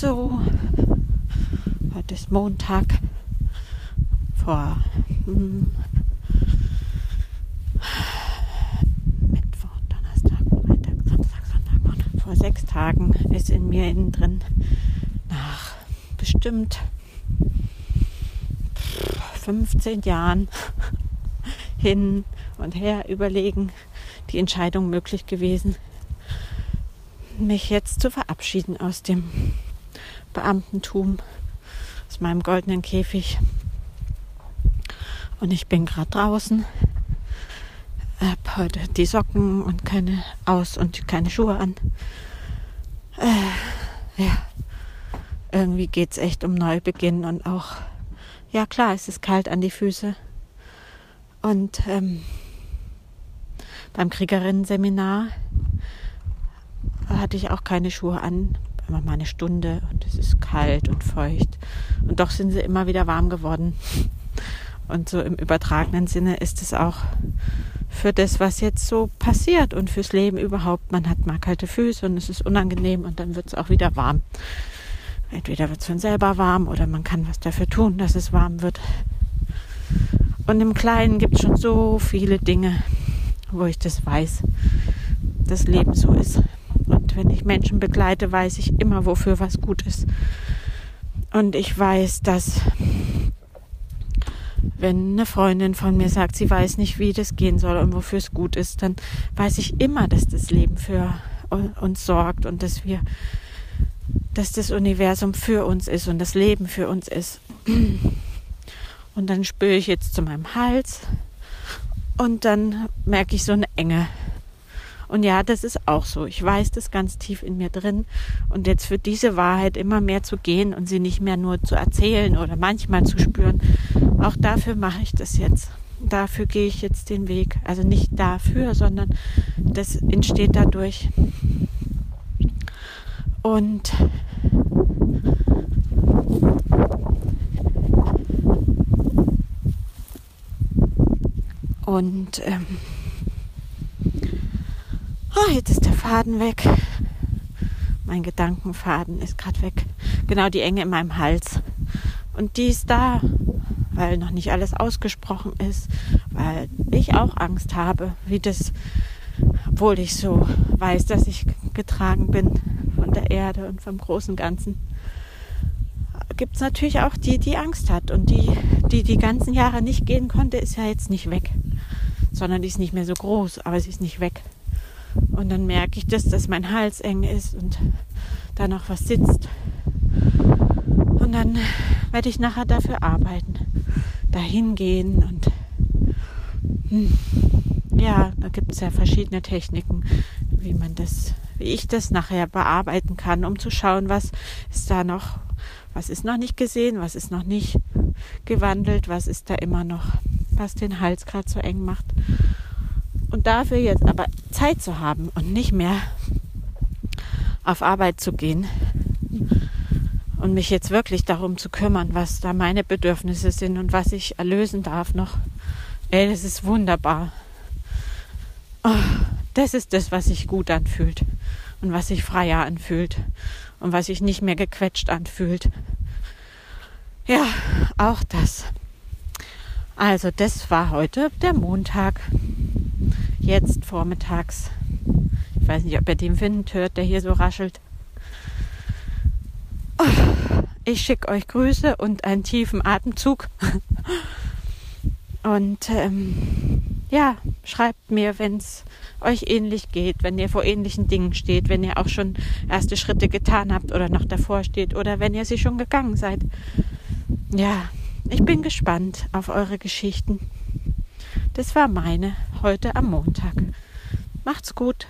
So, heute ist Montag. Vor hm, Mittwoch, Donnerstag, Freitag, Samstag, Sonntag. Vor sechs Tagen ist in mir innen drin nach bestimmt 15 Jahren hin und her überlegen, die Entscheidung möglich gewesen, mich jetzt zu verabschieden aus dem Beamtentum, aus meinem goldenen Käfig. Und ich bin gerade draußen, habe heute die Socken und keine aus und keine Schuhe an. Äh, ja, irgendwie geht es echt um Neubeginn und auch, ja klar, es ist kalt an die Füße. Und ähm, beim Kriegerinnen-Seminar hatte ich auch keine Schuhe an. Immer mal eine Stunde und es ist kalt und feucht. Und doch sind sie immer wieder warm geworden. Und so im übertragenen Sinne ist es auch für das, was jetzt so passiert und fürs Leben überhaupt. Man hat mal kalte Füße und es ist unangenehm und dann wird es auch wieder warm. Entweder wird es von selber warm oder man kann was dafür tun, dass es warm wird. Und im Kleinen gibt es schon so viele Dinge, wo ich das weiß, das Leben so ist. Und wenn ich Menschen begleite, weiß ich immer, wofür was gut ist. Und ich weiß, dass wenn eine Freundin von mir sagt, sie weiß nicht, wie das gehen soll und wofür es gut ist, dann weiß ich immer, dass das Leben für uns sorgt und dass wir, dass das Universum für uns ist und das Leben für uns ist. Und dann spüre ich jetzt zu meinem Hals und dann merke ich so eine Enge. Und ja, das ist auch so. Ich weiß das ganz tief in mir drin. Und jetzt für diese Wahrheit immer mehr zu gehen und sie nicht mehr nur zu erzählen oder manchmal zu spüren, auch dafür mache ich das jetzt. Dafür gehe ich jetzt den Weg. Also nicht dafür, sondern das entsteht dadurch. Und und ähm, Oh, jetzt ist der Faden weg. Mein Gedankenfaden ist gerade weg. Genau die Enge in meinem Hals. Und die ist da, weil noch nicht alles ausgesprochen ist, weil ich auch Angst habe, wie das, obwohl ich so weiß, dass ich getragen bin von der Erde und vom großen Ganzen, gibt es natürlich auch die, die Angst hat. Und die, die die ganzen Jahre nicht gehen konnte, ist ja jetzt nicht weg, sondern die ist nicht mehr so groß, aber sie ist nicht weg. Und dann merke ich das, dass mein Hals eng ist und da noch was sitzt. Und dann werde ich nachher dafür arbeiten, dahin gehen und hm, ja, da gibt es ja verschiedene Techniken, wie man das, wie ich das nachher bearbeiten kann, um zu schauen, was ist da noch, was ist noch nicht gesehen, was ist noch nicht gewandelt, was ist da immer noch, was den Hals gerade so eng macht. Und dafür jetzt aber Zeit zu haben und nicht mehr auf Arbeit zu gehen und mich jetzt wirklich darum zu kümmern, was da meine Bedürfnisse sind und was ich erlösen darf noch. Ey, das ist wunderbar. Oh, das ist das, was sich gut anfühlt und was sich freier anfühlt und was sich nicht mehr gequetscht anfühlt. Ja, auch das. Also das war heute der Montag jetzt vormittags. Ich weiß nicht, ob ihr den Wind hört, der hier so raschelt. Ich schicke euch Grüße und einen tiefen Atemzug. Und ähm, ja, schreibt mir, wenn es euch ähnlich geht, wenn ihr vor ähnlichen Dingen steht, wenn ihr auch schon erste Schritte getan habt oder noch davor steht oder wenn ihr sie schon gegangen seid. Ja, ich bin gespannt auf eure Geschichten. Das war meine heute am Montag. Macht's gut.